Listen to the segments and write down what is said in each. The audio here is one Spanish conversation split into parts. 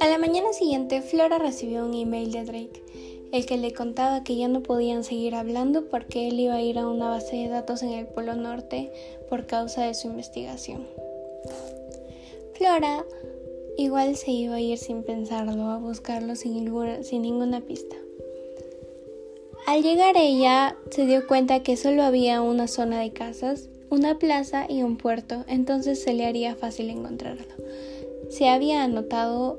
A la mañana siguiente, Flora recibió un email de Drake, el que le contaba que ya no podían seguir hablando porque él iba a ir a una base de datos en el Polo Norte por causa de su investigación. Flora igual se iba a ir sin pensarlo, a buscarlo sin ninguna, pista. Al llegar ella se dio cuenta que solo había una zona de casas, una plaza y un puerto, entonces se le haría fácil encontrarlo. Se había anotado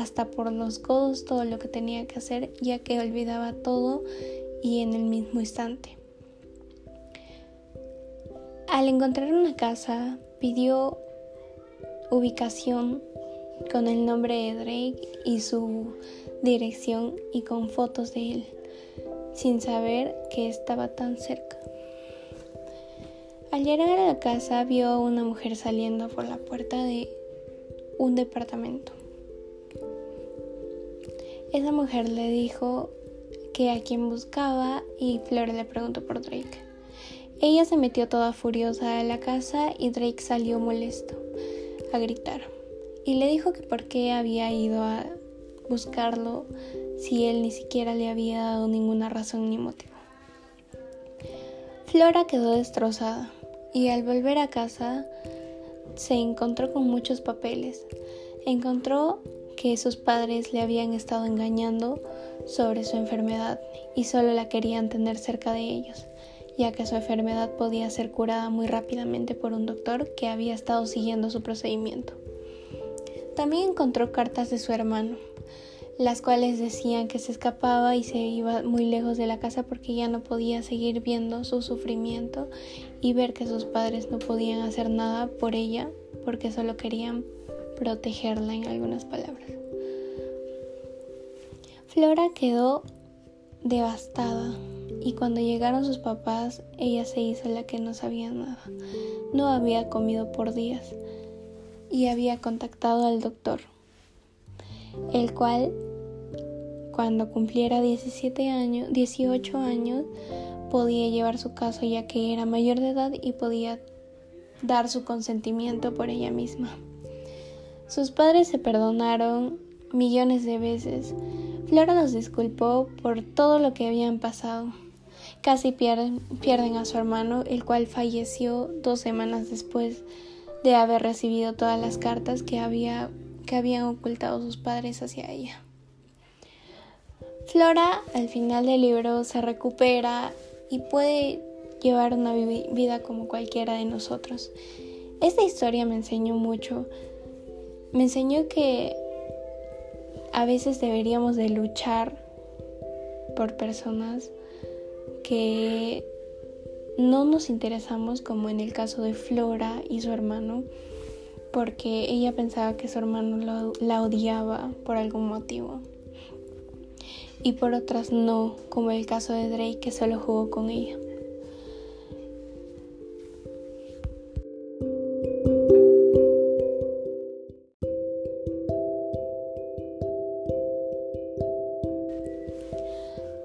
hasta por los codos todo lo que tenía que hacer, ya que olvidaba todo y en el mismo instante. Al encontrar una casa, pidió ubicación con el nombre de Drake y su dirección y con fotos de él sin saber que estaba tan cerca. Al llegar a la casa vio una mujer saliendo por la puerta de un departamento. Esa mujer le dijo que a quien buscaba y Flor le preguntó por Drake. Ella se metió toda furiosa a la casa y Drake salió molesto a gritar y le dijo que por qué había ido a buscarlo si él ni siquiera le había dado ninguna razón ni motivo. Flora quedó destrozada y al volver a casa se encontró con muchos papeles. Encontró que sus padres le habían estado engañando sobre su enfermedad y solo la querían tener cerca de ellos, ya que su enfermedad podía ser curada muy rápidamente por un doctor que había estado siguiendo su procedimiento. También encontró cartas de su hermano, las cuales decían que se escapaba y se iba muy lejos de la casa porque ya no podía seguir viendo su sufrimiento y ver que sus padres no podían hacer nada por ella porque solo querían protegerla en algunas palabras. Flora quedó devastada y cuando llegaron sus papás ella se hizo la que no sabía nada. No había comido por días y había contactado al doctor, el cual cuando cumpliera 17 años, 18 años, podía llevar su caso ya que era mayor de edad y podía dar su consentimiento por ella misma. Sus padres se perdonaron millones de veces. Flora los disculpó por todo lo que habían pasado. Casi pierden, a su hermano, el cual falleció dos semanas después de haber recibido todas las cartas que habían ocultado sus padres hacia ella. Flora al final del libro se recupera y puede llevar una vida como cualquiera de nosotros. Esta historia me enseñó mucho. Me enseñó que a veces deberíamos de luchar por personas que no nos interesamos como en el caso de Flora y su hermano porque ella pensaba que su hermano la odiaba por algún motivo y por otras no, como el caso de Drake que solo jugó con ella.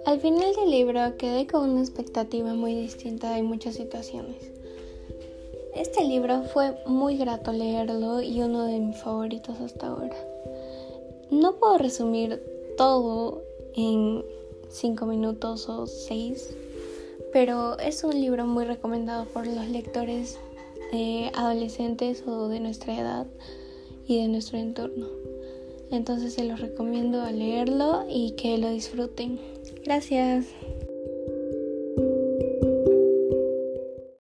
Al final del libro quedé con una expectativa muy distinta de muchas situaciones. Este libro fue muy grato leerlo y uno de mis favoritos hasta ahora. No puedo resumir todo en 5 minutos o 6, pero es un libro muy recomendado por los lectores adolescentes o de nuestra edad y de nuestro entorno. Entonces se los recomiendo a leerlo y que lo disfruten. Gracias.